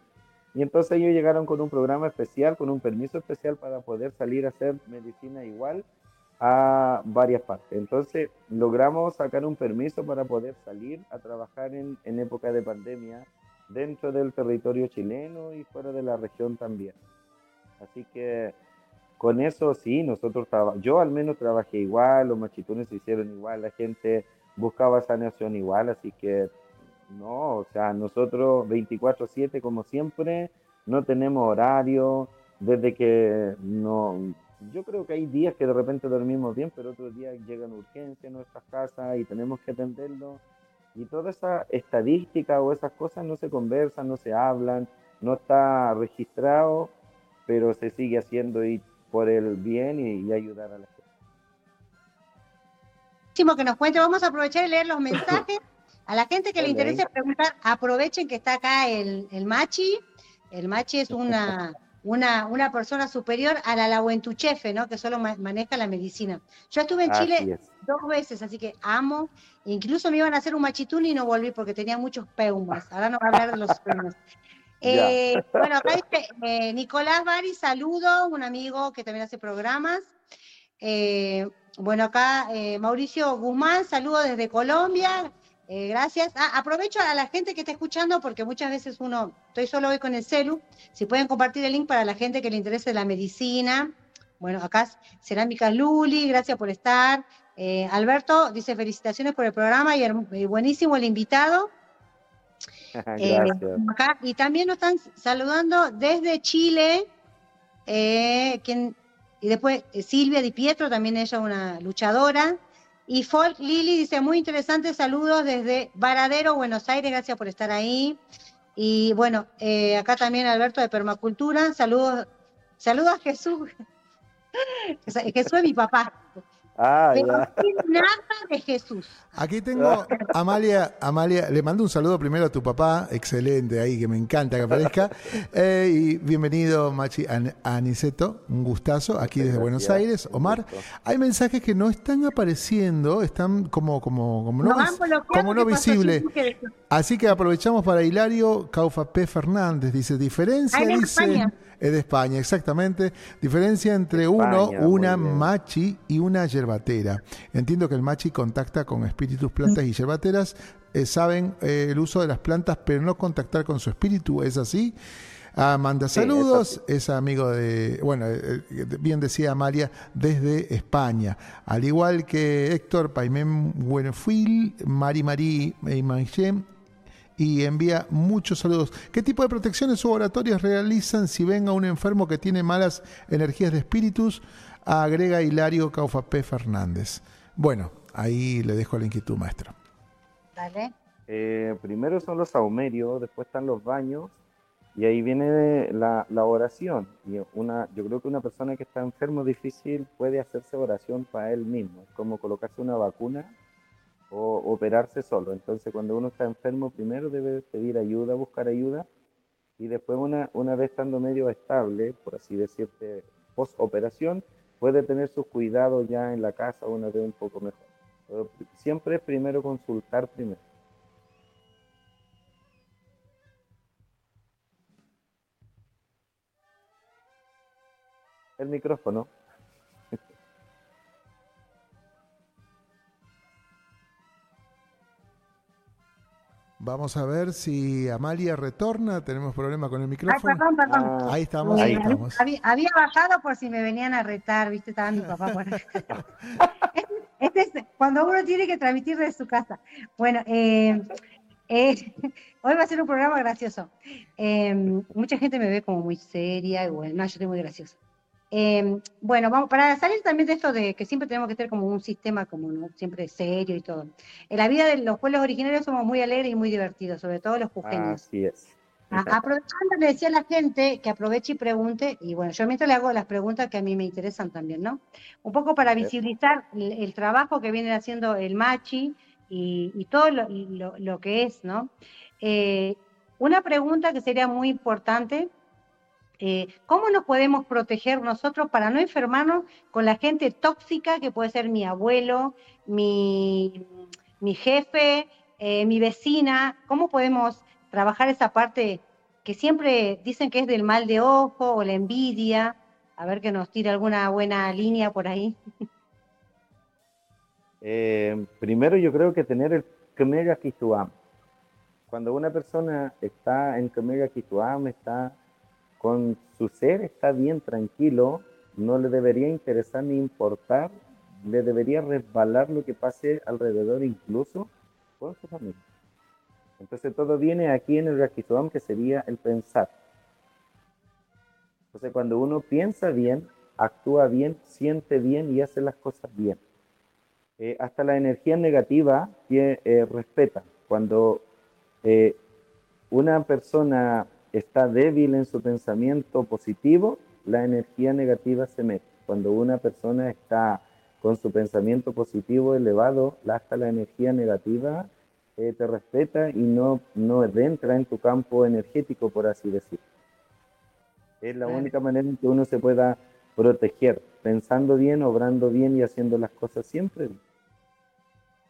y entonces ellos llegaron con un programa especial, con un permiso especial para poder salir a hacer medicina igual a varias partes. Entonces logramos sacar un permiso para poder salir a trabajar en época de pandemia dentro del territorio chileno y fuera de la región también. Así que con eso sí, nosotros yo al menos trabajé igual, los machitones se hicieron igual, la gente buscaba sanación igual, así que no, o sea, nosotros 24/7 como siempre, no tenemos horario, desde que no, yo creo que hay días que de repente dormimos bien, pero otros días llegan urgencias en nuestras casas y tenemos que atenderlo. Y toda esa estadística o esas cosas no se conversan, no se hablan, no está registrado, pero se sigue haciendo y por el bien y, ayudar a la gente. que nos cuente, vamos a aprovechar y leer los mensajes. (laughs) A la gente que le interese preguntar, aprovechen que está acá el, el Machi. El Machi es una, una, una persona superior a la Lahuentuchefe, ¿no? Que solo maneja la medicina. Yo estuve en Chile dos veces, así que amo. Incluso me iban a hacer un machitún y no volví porque tenía muchos peumas. Ahora no va a hablar de los peumas. Eh, bueno, acá dice eh, Nicolás Bari, saludo, un amigo que también hace programas. Eh, bueno, acá Mauricio Guzmán, saludo desde Colombia. gracias. Ah, aprovecho a la gente que está escuchando porque muchas veces uno, estoy solo hoy con el celu, si pueden compartir el link para la gente que le interese la medicina. Bueno, acá Cerámica Luli, gracias por estar. Alberto dice felicitaciones por el programa y buenísimo el invitado. (laughs) Eh, acá, y también nos están saludando desde Chile, eh, quien, y después eh, Silvia Di Pietro, también ella una luchadora. Y Folk Lili dice, muy interesante, saludos desde Varadero, Buenos Aires, gracias por estar ahí. Y bueno, acá también Alberto de Permacultura, saludos, saludos a Jesús. Jesús (laughs) es mi papá. Ah, nada de Jesús. Aquí tengo Amalia, Amalia, le mando un saludo primero a tu papá, excelente ahí, que me encanta que aparezca. (laughs) Eh, y bienvenido, Machi Aniceto, un gustazo, aquí desde Buenos Aires. Omar, hay mensajes que no están apareciendo, están como, como, como no, como no visible. Así que aprovechamos para Hilario Caufa P. Fernández, dice, diferencia, dice... Es de España, exactamente. Diferencia entre uno, una machi y una yerbatera. Entiendo que el machi contacta con espíritus, plantas y yerbateras. Eh, saben eh, el uso de las plantas, pero no contactar con su espíritu. ¿Es así? Ah, manda saludos, es, amigo de, bueno, eh, bien decía Amalia, desde España. Al igual que Héctor Paimén Buenofil, Mari Marí Imanjem y envía muchos saludos. ¿Qué tipo de protecciones o oratorias realizan si ven a un enfermo que tiene malas energías de espíritus? Agrega Hilario P. Fernández. Bueno, ahí le dejo la inquietud, maestro. Dale. Eh, primero son los saumerios, después están los baños y ahí viene la, la, oración. Y una, yo creo que una persona que está enfermo difícil puede hacerse oración para él mismo, es como colocarse una vacuna o operarse solo. Entonces, cuando uno está enfermo, primero debe pedir ayuda, buscar ayuda, y después, una, una vez estando medio estable, por así decirte, post operación, puede tener sus cuidados ya en la casa una vez un poco mejor. Pero siempre primero consultar primero. El micrófono. Vamos a ver si Amalia retorna. Tenemos problema con el micrófono. perdón, perdón. Ah, ahí estamos, ahí estamos. Había, bajado por si me venían a retar, ¿viste? Estaba mi papá por (laughs) este, es cuando uno tiene que transmitir desde su casa. Bueno, eh, eh, (laughs) hoy va a ser un programa gracioso. Eh, mucha gente me ve como muy seria y bueno, no, yo estoy muy graciosa. Em, bueno, vamos, para salir también de esto de que siempre tenemos que tener como un sistema como siempre serio y todo. En la vida de los pueblos originarios somos muy alegres y muy divertidos, sobre todo los jujeños. Así es. aprovechando, le decía a la gente que aproveche y pregunte, y bueno, yo mientras le hago las preguntas que a mí me interesan también, ¿no? Un poco para visibilizar el, trabajo que viene haciendo el Machi y, todo lo, que es, ¿no? Eh, una pregunta que sería muy importante eh, ¿Cómo nos podemos proteger nosotros para no enfermarnos con la gente tóxica que puede ser mi abuelo, mi, jefe, eh, mi vecina? ¿Cómo podemos trabajar esa parte que siempre dicen que es del mal de ojo o la envidia? A ver que nos tire alguna buena línea por ahí. (laughs) Eh, primero yo creo que tener el Kemega Kituam. Cuando una persona está en Kemega Kituam, está con su ser está bien tranquilo, no le debería interesar ni importar, le debería resbalar lo que pase alrededor incluso con su familia. Entonces todo viene aquí en el Rakizodam, que sería el pensar. Entonces cuando uno piensa bien, actúa bien, siente bien y hace las cosas bien. Eh, hasta la energía negativa que eh, respeta. Cuando eh, una persona está débil en su pensamiento positivo, la energía negativa se mete. Cuando una persona está con su pensamiento positivo elevado, hasta la energía negativa eh, te respeta y no, no entra en tu campo energético, por así decirlo. Es la única manera en que uno se pueda proteger, pensando bien, obrando bien y haciendo las cosas siempre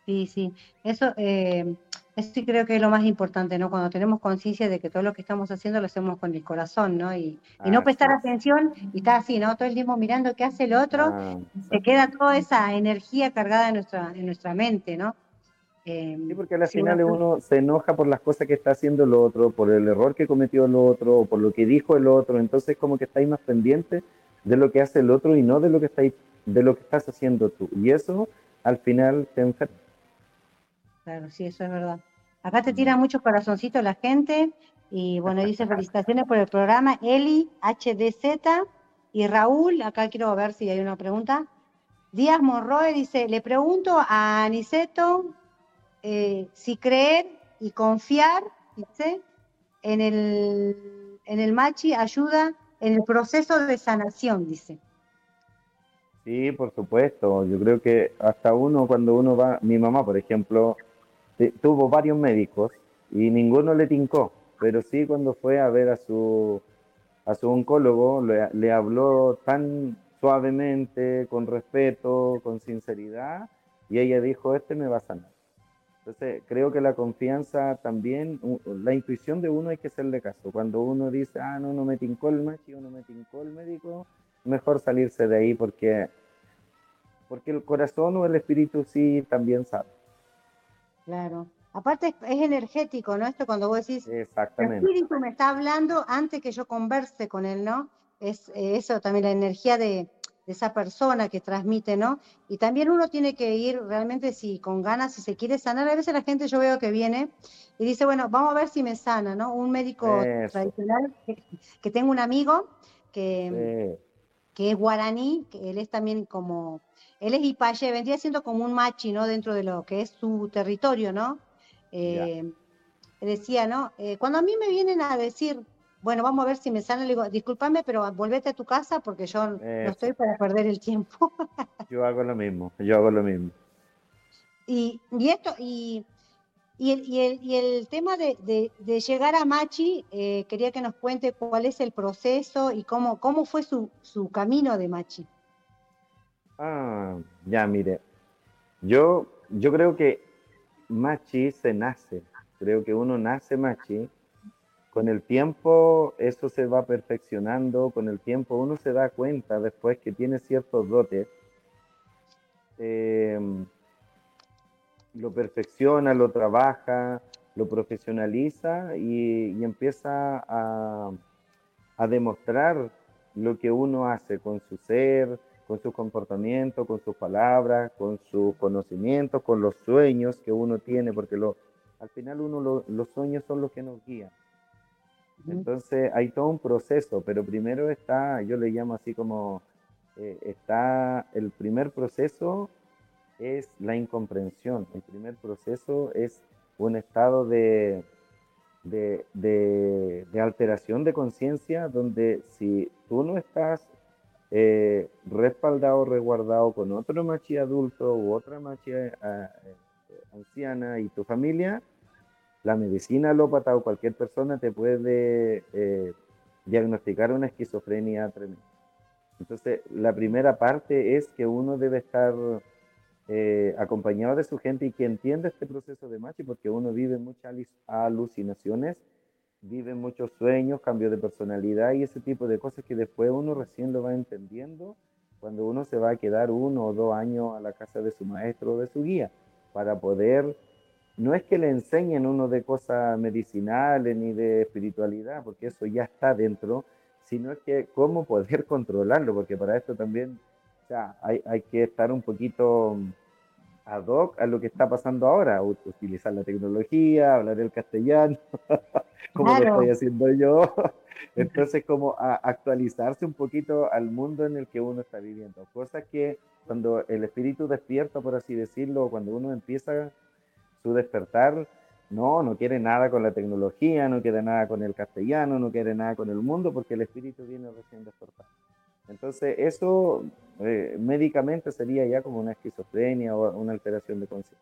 Sí, sí. Eso, eh, eso creo que es lo más importante, ¿no? Cuando tenemos conciencia de que todo lo que estamos haciendo lo hacemos con el corazón, ¿no? Y, no prestar atención y estar así, ¿no? Todo el tiempo mirando qué hace el otro, ah, se queda toda esa energía cargada en nuestra, en nuestra mente, ¿no? Eh, sí, porque al final uno se enoja por las cosas que está haciendo el otro, por el error que cometió el otro, o por lo que dijo el otro, entonces como que estáis más pendiente de lo que hace el otro y no de lo que estáis, de lo que estás haciendo tú. Y eso al final te enferma. Claro, sí, eso es verdad. Acá te tiran muchos corazoncitos la gente. Y bueno, (laughs) dice felicitaciones por el programa. Eli, HDZ y Raúl, acá quiero ver si hay una pregunta. Díaz Monroe dice, le pregunto a Aniceto eh, si creer y confiar, dice, en el, en el machi ayuda en el proceso de sanación, dice. Sí, por supuesto. Yo creo que hasta uno, cuando uno va, mi mamá, por ejemplo, tuvo varios médicos y ninguno le tincó, pero sí cuando fue a ver a su, a su oncólogo, le, habló tan suavemente, con respeto, con sinceridad, y ella dijo, este me va a sanar. Entonces, creo que la confianza también, la intuición de uno hay que hacerle caso. Cuando uno dice, ah, no, no me tincó el machi o no me tincó el médico, mejor salirse de ahí porque, porque el corazón o el espíritu sí también sabe. Claro. Aparte es, energético, ¿no? Esto cuando vos decís, Exactamente. el espíritu me está hablando antes que yo converse con él, ¿no? Es eh, eso también, la energía de, esa persona que transmite, ¿no? Y también uno tiene que ir realmente si con ganas, si se quiere sanar. A veces la gente yo veo que viene y dice, bueno, vamos a ver si me sana, ¿no? Un médico tradicional, que, tengo un amigo que, que es guaraní, que él es también como él es Ipaye, vendría siendo como un machi, ¿no? Dentro de lo que es su territorio, ¿no? Eh, decía, ¿no? Eh, cuando a mí me vienen a decir, bueno, vamos a ver si me sana, le digo, discúlpame, pero volvete a tu casa porque yo no estoy para perder el tiempo. (laughs) yo hago lo mismo, yo hago lo mismo. Y, esto, y, el, tema de, llegar a Machi, eh, quería que nos cuente cuál es el proceso y cómo, cómo fue su, su camino de Machi. Ah, ya, mire. Yo, yo creo que machi se nace. Creo que uno nace machi. Con el tiempo eso se va perfeccionando, con el tiempo uno se da cuenta después que tiene ciertos dotes. Em, lo perfecciona, lo trabaja, lo profesionaliza y, empieza a, a demostrar lo que uno hace con su ser, con su comportamiento, con sus palabras, con sus conocimientos, con los sueños que uno tiene, porque lo, al final uno los sueños son los que nos guían. Entonces hay todo un proceso, pero primero está, yo le llamo así como, eh, está el primer proceso es la incomprensión, el primer proceso es un estado de, de, de, de alteración de conciencia donde si tú no estás eh, respaldado, resguardado con otro machi adulto u otra machi eh, eh, anciana y tu familia, la medicina alópata o cualquier persona te puede diagnosticar una esquizofrenia tremenda. Entonces, la primera parte es que uno debe estar acompañado de su gente y que entienda este proceso de machi, porque uno vive muchas alucinaciones vive muchos sueños, cambio de personalidad y ese tipo de cosas que después uno recién lo va entendiendo cuando uno se va a quedar uno o dos años a la casa de su maestro o de su guía para poder, no es que le enseñen uno de cosas medicinales ni de espiritualidad, porque eso ya está dentro, sino es que cómo poder (laughs) controlarlo, porque para esto también hay, hay que estar un poquito ad hoc a lo que está pasando ahora, utilizar la tecnología, hablar el castellano, (laughs) como lo estoy haciendo yo. (laughs) Entonces, como actualizarse un poquito al mundo en el que uno está viviendo. Cosa que cuando el espíritu despierta, por así decirlo, cuando uno empieza su despertar, no, no quiere nada con la tecnología, no quiere nada con el castellano, no quiere nada con el mundo, porque el espíritu viene recién despertado. Entonces, eso eh, médicamente sería ya como una esquizofrenia o una alteración de conciencia.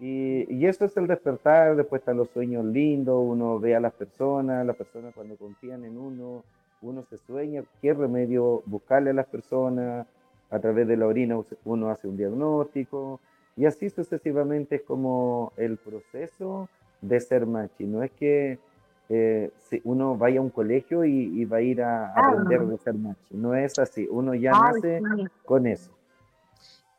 Y, y, eso es el despertar, después están los sueños lindos, uno ve a las personas, las personas cuando confían en uno, uno se sueña qué remedio buscarle a las personas, a través de la orina uno hace un diagnóstico, y así sucesivamente es como el proceso de ser machi. No es que eh, si uno vaya a un colegio y, va a ir a, aprender a ser macho. No es así, uno ya nace con eso.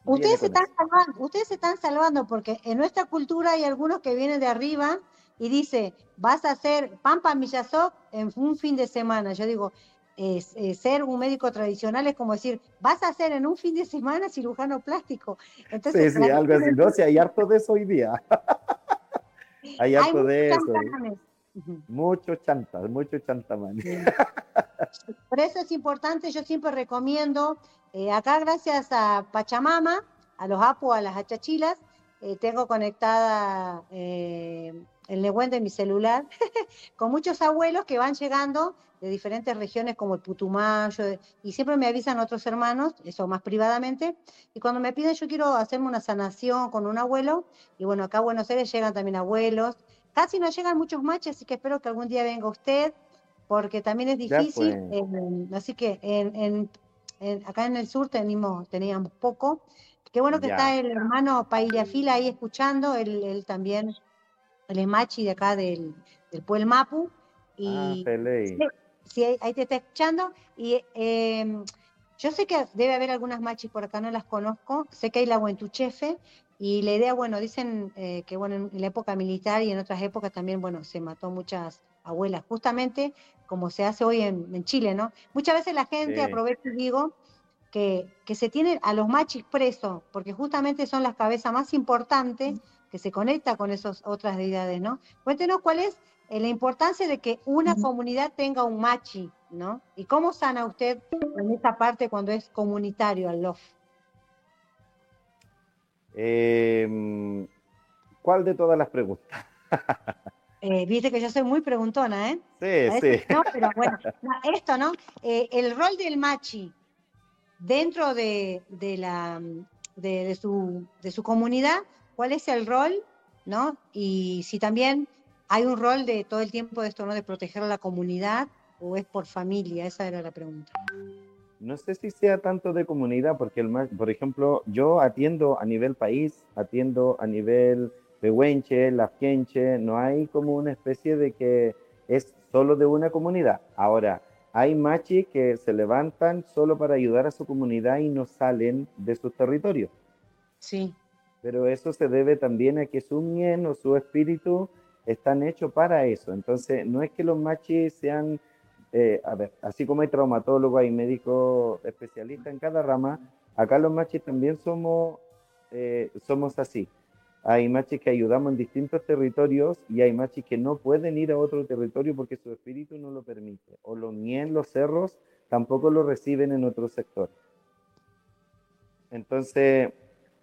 Ustedes se, están Salvando, ustedes se están salvando porque en nuestra cultura hay algunos que vienen de arriba y dice, vas a hacer Pampa Millazoc en un fin de semana. Yo digo, ser un médico tradicional es como decir, vas a ser en un fin de semana cirujano plástico. Entonces, sí, sí, algo así, no, si hay harto de eso hoy día. (laughs) Hay harto de eso. Muchos chantas, muchos chantamanes. (laughs) Por eso es importante, yo siempre recomiendo, eh, acá gracias a Pachamama, a los Apu, a las Achachilas, eh, tengo conectada eh, el Nehuen de mi celular (laughs) con muchos abuelos que van llegando de diferentes regiones como el Putumayo, y siempre me avisan otros hermanos, eso más privadamente, y cuando me piden yo quiero hacerme una sanación con un abuelo, y bueno, acá a Buenos Aires llegan también abuelos, casi no llegan muchos machos, así que espero que algún día venga usted, porque también es difícil, pues. así que en, acá en el sur teníamos, teníamos poco, qué bueno que está el hermano Fila ahí escuchando, él, también, el es machi de acá del, del Pueblo Mapu, y ah, sí, ahí te está escuchando. Y em, yo sé que debe haber algunas machis por acá, no las conozco. Sé que hay la Huentuchefe. Y la idea, bueno, dicen eh, que bueno, en la época militar y en otras épocas también, bueno, se mató muchas abuelas, justamente como se hace hoy en, Chile, ¿no? Muchas veces la gente, aprovecha y digo, que, que, se tienen a los machis presos, porque justamente son las cabezas más importantes que se conecta con esas otras deidades, ¿no? Cuéntenos cuál es la importancia de que una comunidad tenga un machi, ¿no? ¿Y cómo sana usted en esa parte cuando es comunitario el love? Em, ¿Cuál de todas las preguntas? Eh, viste que yo soy muy preguntona, ¿eh? Sí, sí. No, pero bueno, esto, ¿no? Eh, el rol del machi dentro de, la, de, su, de su comunidad, ¿cuál es el rol, ¿no? Y si también ¿Hay un rol de todo el tiempo de esto, ¿no? De proteger a la comunidad o es por familia? Esa era la pregunta. No sé si sea tanto de comunidad, porque, el, por ejemplo, yo atiendo a nivel país, atiendo a nivel pehuenche, lafquenche, no hay como una especie de que es solo de una comunidad. Ahora, hay machis que se levantan solo para ayudar a su comunidad y no salen de su territorio. Sí. Pero eso se debe también a que su mien o su espíritu están hechos para eso. Entonces, no es que los machis sean, eh, a ver, así como hay traumatólogos, hay médicos especialistas en cada rama, acá los machis también somos, eh, somos así. Hay machis que ayudamos en distintos territorios y hay machis que no pueden ir a otro territorio porque su espíritu no lo permite. O los en los cerros, tampoco lo reciben en otro sector. Entonces,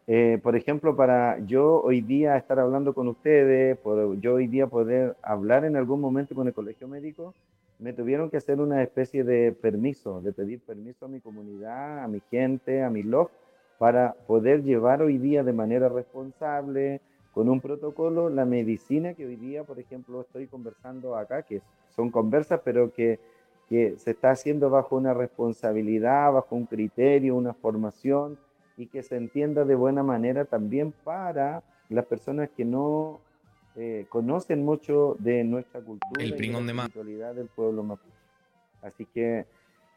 eh, por ejemplo, para yo hoy día estar hablando con ustedes, por yo hoy día poder hablar en algún momento con el colegio médico, me tuvieron que hacer una especie de permiso, de pedir permiso a mi comunidad, a mi gente, a mi log, para poder llevar hoy día de manera responsable, con un protocolo, la medicina que hoy día, por ejemplo, estoy conversando acá, que son conversas, pero que, que se está haciendo bajo una responsabilidad, bajo un criterio, una formación y que se entienda de buena manera también para las personas que no eh, conocen mucho de nuestra cultura y de la espiritualidad del pueblo mapuche. Así que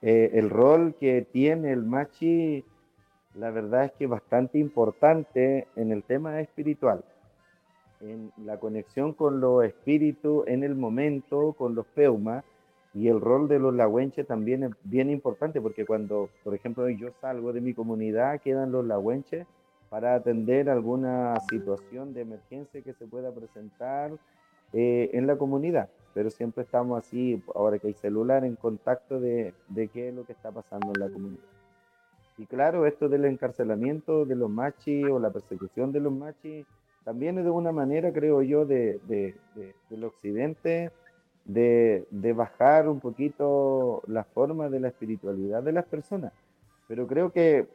eh, el rol que tiene el machi, la verdad es que es bastante importante en el tema espiritual, en la conexión con los espíritus en el momento, con los peumas, y el rol de los lagüenches también es bien importante porque cuando, por ejemplo, yo salgo de mi comunidad, quedan los lagüenches para atender alguna situación de emergencia que se pueda presentar eh, en la comunidad. Pero siempre estamos así, ahora que hay celular, en contacto de, de, qué es lo que está pasando en la comunidad. Y claro, esto del encarcelamiento de los machis o la persecución de los machis, también es de una manera, creo yo, de, de, del occidente de, bajar un poquito la forma de la espiritualidad de las personas. Pero creo que,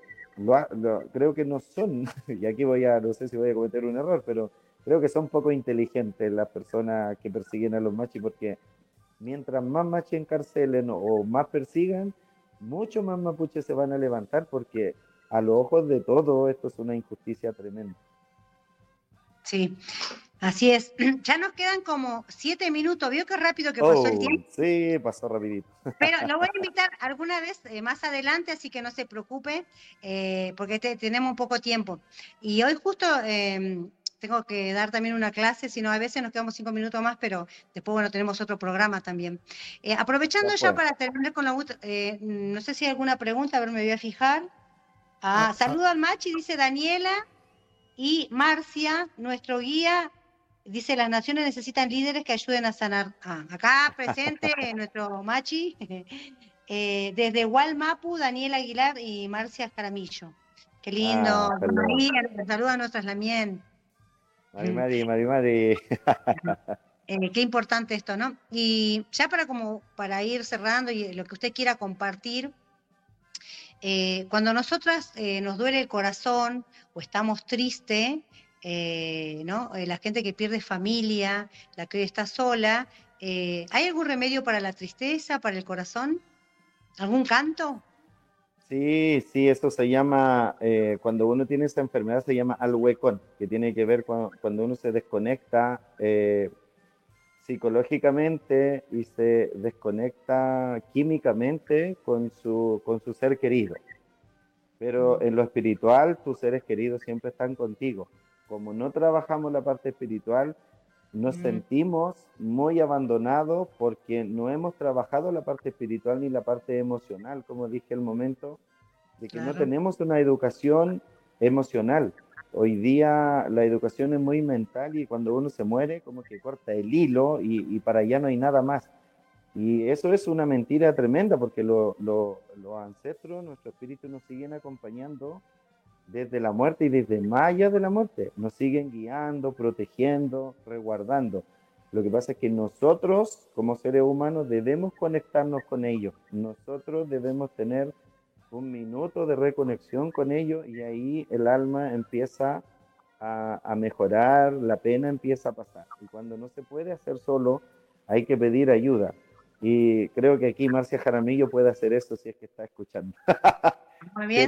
creo que no son, (laughs) y aquí voy a, no sé si voy a cometer un error, pero creo que son poco inteligentes las personas que persiguen a los machis, porque mientras más machis encarcelen o más persigan, mucho más mapuches se van a levantar, porque a los ojos de todos esto es una injusticia tremenda. Sí, Así es. (clears throat) Ya nos quedan como siete minutos. ¿Vio qué rápido que pasó el oh, tiempo? Sí, pasó rapidito. (laughs) Pero lo voy a invitar alguna vez eh, más adelante, así que no se preocupe, eh, porque tenemos un poco tiempo. Y hoy justo em, tengo que dar también una clase, si no, a veces nos quedamos cinco minutos más, pero después, bueno, tenemos otro programa también. Eh, aprovechando ya, para terminar con la... no sé si hay alguna pregunta, a ver, me voy a fijar. Ah, saludo al Machi, dice Daniela y Marcia, nuestro guía Dice, las naciones necesitan líderes que ayuden a sanar. Ah, acá presente (laughs) nuestro machi, (laughs) eh, desde Walmapu, Daniel Aguilar y Marcia Jaramillo. Qué lindo. Ah, saluda a nuestras Lamien. Mari, Mari, Mari, Mari. (laughs) Eh, qué importante esto, ¿no? Y ya para como para ir cerrando y lo que usted quiera compartir, eh, cuando nosotras nos duele el corazón o estamos tristes, eh, ¿no? Eh, la gente que pierde familia, la que hoy está sola. Eh, ¿Hay algún remedio para la tristeza, para el corazón? ¿Algún canto? Sí, sí, eso se llama, cuando uno tiene esta enfermedad se llama al huecón, que tiene que ver con, cuando uno se desconecta psicológicamente y se desconecta químicamente con su, con su ser querido. Pero en lo espiritual, tus seres queridos siempre están contigo como no trabajamos la parte espiritual, nos sentimos muy abandonados porque no hemos trabajado la parte espiritual ni la parte emocional, como dije al momento, de que no tenemos una educación emocional. Hoy día la educación es muy mental y cuando uno se muere como que corta el hilo y, para allá no hay nada más. Y eso es una mentira tremenda porque los ancestros, nuestro espíritu nos siguen acompañando desde la muerte y desde más allá de la muerte. Nos siguen guiando, protegiendo, resguardando. Lo que pasa es que nosotros, como seres humanos, debemos conectarnos con ellos. Nosotros debemos tener un minuto de reconexión con ellos y ahí el alma empieza a, a, mejorar, la pena empieza a pasar. Y cuando no se puede hacer solo, hay que pedir ayuda. Y creo que aquí Marcia Jaramillo puede hacer eso si es que está escuchando. (laughs)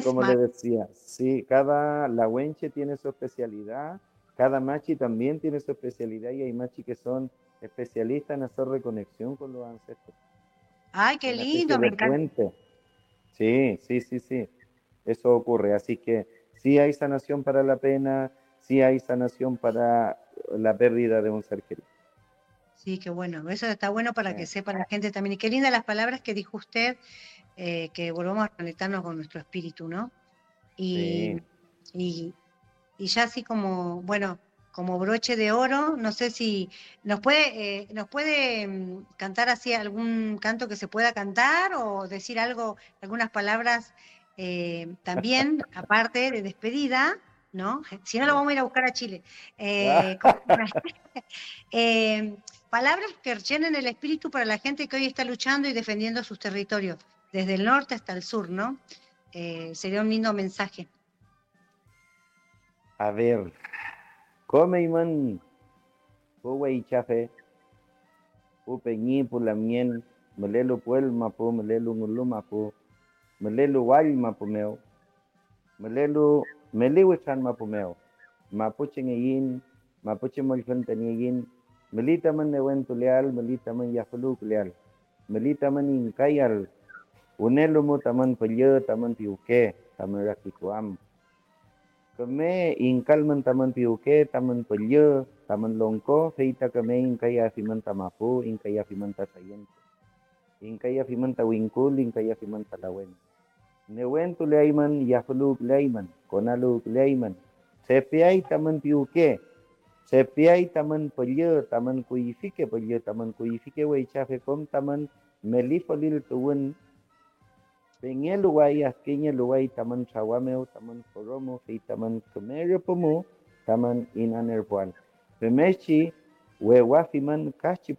como le decía, sí, cada lahuenche tiene su especialidad, cada machi también tiene su especialidad y hay machi que son especialistas en hacer reconexión con los ancestros. Ay, qué lindo, me encanta. Sí, sí, sí, sí. Eso ocurre. Así que sí hay sanación para la pena, sí hay sanación para la pérdida de un ser querido. Sí, qué bueno. Eso está bueno para que sepa la gente también. Y qué lindas las palabras que dijo usted eh, que volvamos a conectarnos con nuestro espíritu, ¿no? Y, y, ya así como, bueno, como broche de oro, no sé si nos puede, eh, nos puede mm, cantar así algún canto que se pueda cantar o decir algo, algunas palabras eh, también, (laughs) aparte de despedida, ¿no? Si no, lo vamos a ir a buscar a Chile. (laughs) (laughs) palabras que llenen el espíritu para la gente que hoy está luchando y defendiendo sus territorios desde el norte hasta el sur, ¿no? Eh, sería un lindo mensaje. A ver, come iman, y chafe, upeñi pulamien, melelu puelma pu, melelu nguluma pu, melelu walma pu meo, melelu meliwichan ma pu meo, mapuche ngayin, mapuche molfantaniyin, melita man newen tulial, melita man yafaluk leal, melita man inkayal, Unelumu taman pelye taman piuke taman rakikuam. Kame ingkalman taman piuke taman pelye taman longko feita kame ingkaya fiman tamapu ingkaya fiman tasayen. Ingkaya fiman tawingkul ingkaya fiman talawen. Newen tu leiman yafluk leiman konaluk leiman. Sepiai taman piuke Sepiai taman pelye taman kuifike pelye taman kuifike wei chafe kom taman melifolil tuwen Pengel luway askinya luway taman sawameo taman koromo fi taman kemerio pomo taman inanerpuan. Pemechi wewafiman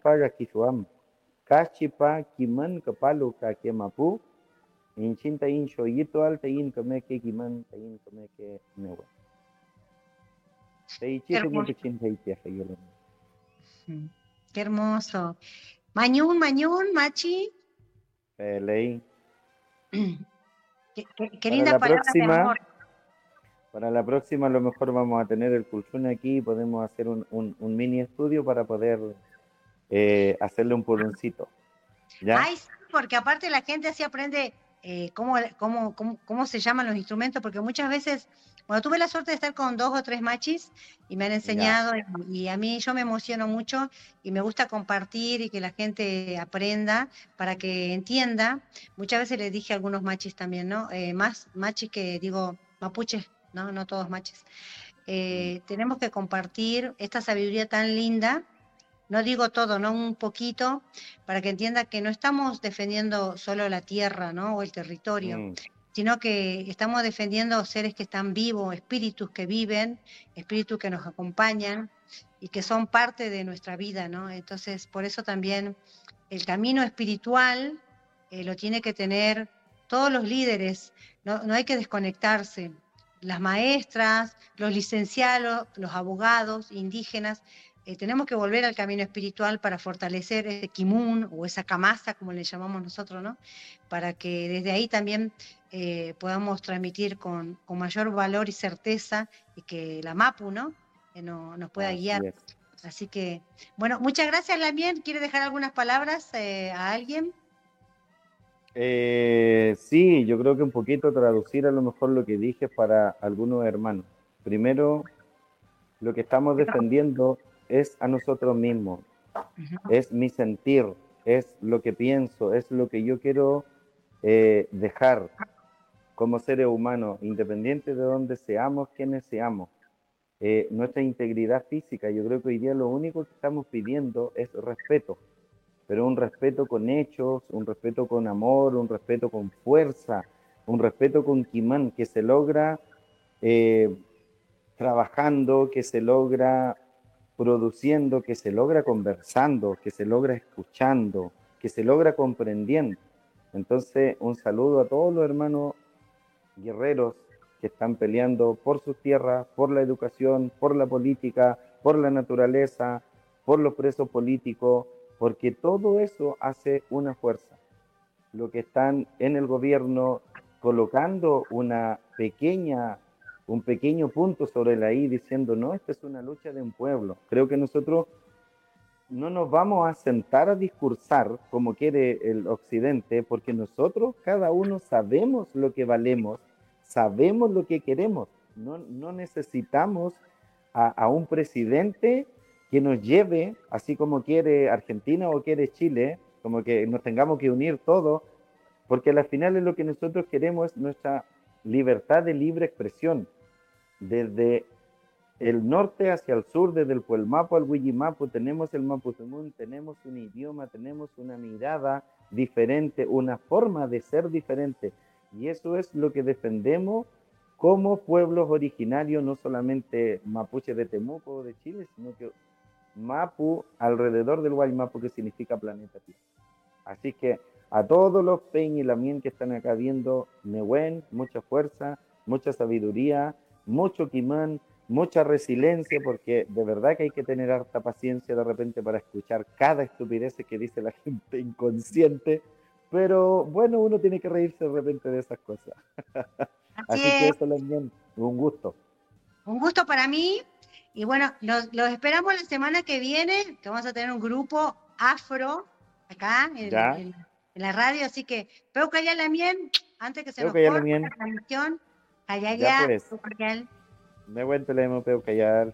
para kisuam. Kachipa kiman kepalo kake mapu. Incinta in shoyito al tein kemeke kiman tein kemeke mewa. Qué hermoso. Mañún, mañún, machi. Pelei. Qué, linda palabra próxima, de amor. Para la próxima a lo mejor vamos a tener el pulsón aquí y podemos hacer un, mini estudio para poder eh, hacerle un pulsoncito. ¿ya? Ay, porque aparte la gente así aprende eh, cómo, cómo, cómo, se llaman los instrumentos, porque muchas veces, bueno, tuve la suerte de estar con dos o tres machis y me han enseñado y, a mí yo me emociono mucho y me gusta compartir y que la gente aprenda para que entienda. Muchas veces les dije a algunos machis también, ¿no? Eh, más machis que digo mapuches, ¿no? No todos machis. eh, tenemos que compartir esta sabiduría tan linda. No digo todo, no un poquito, para que entienda que no estamos defendiendo solo la tierra ¿no? o el territorio, mm. sino que estamos defendiendo seres que están vivos, espíritus que viven, espíritus que nos acompañan y que son parte de nuestra vida. ¿no? Entonces, por eso también el camino espiritual eh, lo tiene que tener todos los líderes, no, no hay que desconectarse las maestras, los licenciados, los abogados indígenas, eh, tenemos que volver al camino espiritual para fortalecer ese kimun o esa camasa, como le llamamos nosotros, ¿no? Para que desde ahí también eh, podamos transmitir con, mayor valor y certeza y que la MAPU, ¿no? Eh, nos pueda guiar. Así que, bueno, muchas gracias, Lamien. ¿Quiere dejar algunas palabras a alguien? Sí, yo creo que un poquito traducir a lo mejor lo que dije para algunos hermanos. Primero, lo que estamos defendiendo es a nosotros mismos, es mi sentir, es lo que pienso, es lo que yo quiero eh, dejar como seres humanos, independiente de donde seamos, quienes seamos. Eh, nuestra integridad física, yo creo que hoy día lo único que estamos pidiendo es respeto pero un respeto con hechos, un respeto con amor, un respeto con fuerza, un respeto con Kimán que se logra eh, trabajando, que se logra produciendo, que se logra conversando, que se logra escuchando, que se logra comprendiendo. Entonces, un saludo a todos los hermanos guerreros que están peleando por sus tierras, por la educación, por la política, por la naturaleza, por los presos políticos, porque todo eso hace una fuerza. Lo que están en el gobierno colocando una pequeña, un pequeño punto sobre la I diciendo, no, esta es una lucha de un pueblo. Creo que nosotros no nos vamos a sentar a discursar como quiere el occidente, porque nosotros cada uno sabemos lo que valemos, sabemos lo que queremos. No, no necesitamos a, un presidente que nos lleve, así como quiere Argentina o quiere Chile, como que nos tengamos que unir todos, porque al final es lo que nosotros queremos es nuestra libertad de libre expresión, desde el norte hacia el sur, desde el Puelmapo al Huillimapo, tenemos el Mapuzumún, tenemos un idioma, tenemos una mirada diferente, una forma de ser diferente. Y eso es lo que defendemos como pueblos originarios, no solamente mapuche de Temuco o de Chile, sino que Mapu alrededor del Guaymapu, que significa planeta Tierra. Así que a todos los Peñ y Lamien que están acá viendo, Nehuen, mucha fuerza, mucha sabiduría, mucho Kimán, mucha resiliencia, porque de verdad que hay que tener harta paciencia de repente para escuchar cada estupidez que dice la (laughs) gente inconsciente, pero bueno, uno tiene que reírse de repente de esas cosas. (laughs) Así, que eso, Lamien, un gusto. Un gusto para mí, y bueno, los, esperamos la semana que viene, que vamos a tener un grupo afro acá en, la radio, así que Peu la Mien, antes que se nos corte la transmisión, Callaya, pues. Me Peu Callar.